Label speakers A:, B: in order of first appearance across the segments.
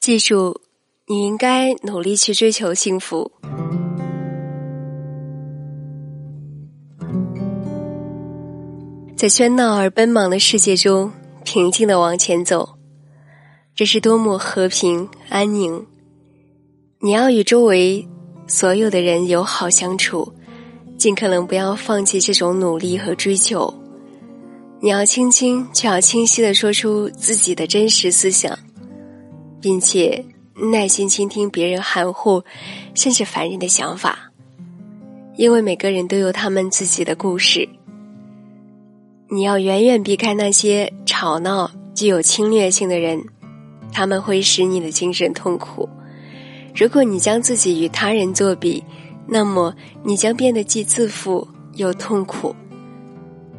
A: 记住，你应该努力去追求幸福。在喧闹而奔忙的世界中，平静的往前走，这是多么和平安宁！你要与周围所有的人友好相处，尽可能不要放弃这种努力和追求。你要轻轻却要清晰的说出自己的真实思想，并且耐心倾听别人含糊甚至烦人的想法，因为每个人都有他们自己的故事。你要远远避开那些吵闹、具有侵略性的人，他们会使你的精神痛苦。如果你将自己与他人作比，那么你将变得既自负又痛苦。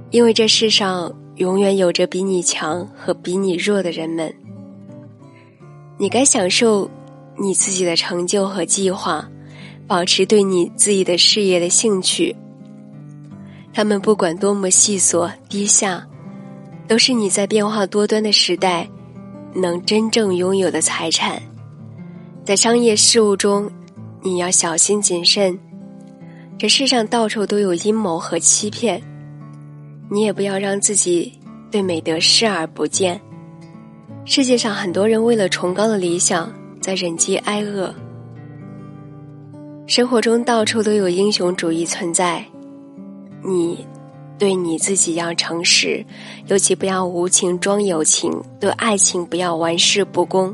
A: 因为这世上永远有着比你强和比你弱的人们。你该享受你自己的成就和计划，保持对你自己的事业的兴趣。他们不管多么细琐低下，都是你在变化多端的时代能真正拥有的财产。在商业事务中，你要小心谨慎。这世上到处都有阴谋和欺骗，你也不要让自己对美德视而不见。世界上很多人为了崇高的理想在忍饥挨饿，生活中到处都有英雄主义存在。你对你自己要诚实，尤其不要无情装有情，对爱情不要玩世不恭。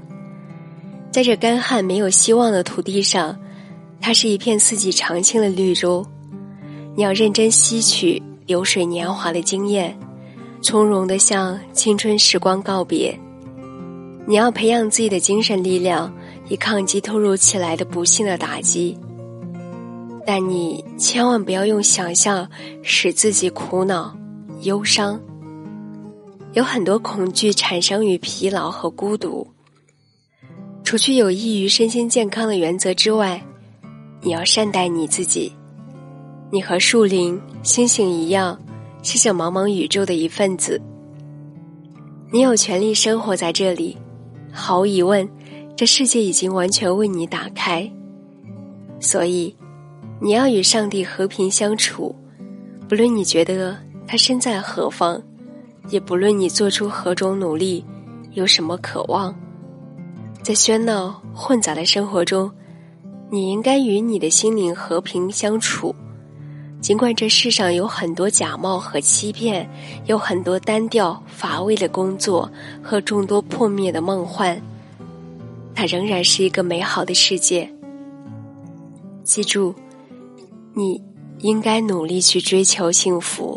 A: 在这干旱没有希望的土地上，它是一片四季常青的绿洲。你要认真吸取流水年华的经验，从容的向青春时光告别。你要培养自己的精神力量，以抗击突如其来的不幸的打击。但你千万不要用想象使自己苦恼、忧伤。有很多恐惧产生于疲劳和孤独。除去有益于身心健康的原则之外，你要善待你自己。你和树林、星星一样，是这茫茫宇宙的一份子。你有权利生活在这里。毫无疑问，这世界已经完全为你打开。所以。你要与上帝和平相处，不论你觉得他身在何方，也不论你做出何种努力，有什么渴望，在喧闹混杂的生活中，你应该与你的心灵和平相处。尽管这世上有很多假冒和欺骗，有很多单调乏味的工作和众多破灭的梦幻，它仍然是一个美好的世界。记住。你应该努力去追求幸福。